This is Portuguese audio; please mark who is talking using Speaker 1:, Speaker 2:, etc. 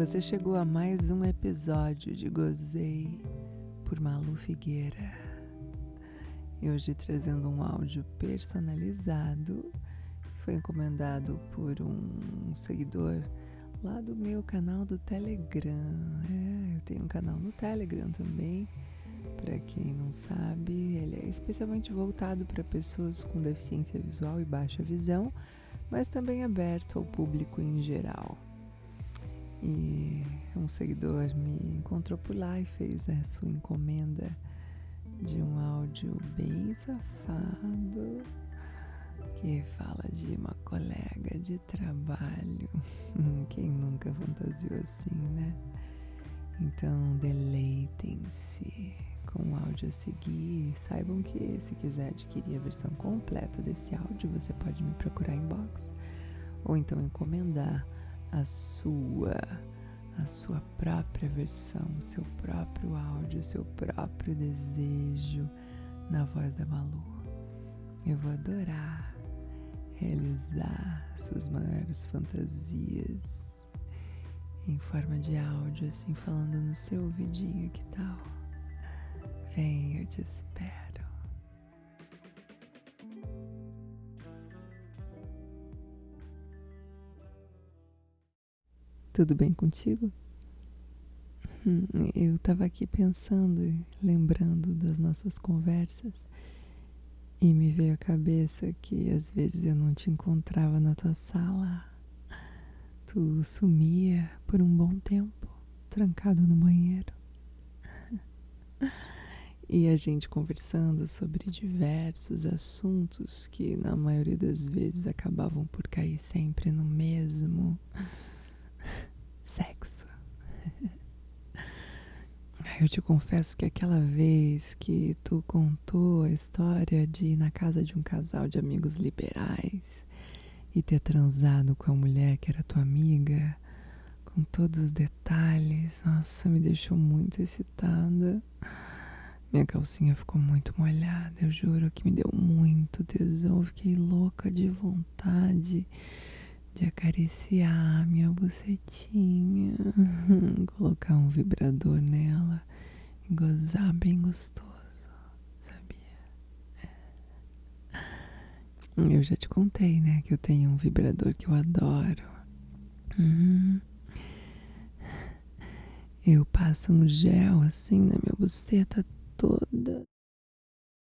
Speaker 1: Você chegou a mais um episódio de Gozei por Malu Figueira. E hoje trazendo um áudio personalizado foi encomendado por um seguidor lá do meu canal do Telegram. É, eu tenho um canal no Telegram também. Para quem não sabe, ele é especialmente voltado para pessoas com deficiência visual e baixa visão, mas também aberto ao público em geral. E um seguidor me encontrou por lá e fez a sua encomenda de um áudio bem safado que fala de uma colega de trabalho. Quem nunca fantasiou assim, né? Então deleitem-se com o áudio a seguir. Saibam que se quiser adquirir a versão completa desse áudio, você pode me procurar em box ou então encomendar a sua a sua própria versão, o seu próprio áudio, o seu próprio desejo na voz da Malu. Eu vou adorar realizar suas maiores fantasias em forma de áudio, assim falando no seu ouvidinho, que tal? Vem, eu te espero. Tudo bem contigo? Hum, eu estava aqui pensando e lembrando das nossas conversas e me veio à cabeça que às vezes eu não te encontrava na tua sala. Tu sumia por um bom tempo, trancado no banheiro. E a gente conversando sobre diversos assuntos que na maioria das vezes acabavam por cair sempre no mesmo Eu te confesso que aquela vez que tu contou a história de ir na casa de um casal de amigos liberais e ter transado com a mulher que era tua amiga, com todos os detalhes, nossa, me deixou muito excitada. Minha calcinha ficou muito molhada, eu juro que me deu muito tesão, fiquei louca de vontade de acariciar minha bucetinha, colocar um vibrador nela gozar bem gostoso, sabia? É. Eu já te contei, né, que eu tenho um vibrador que eu adoro. Uhum. Eu passo um gel assim na minha buceta toda,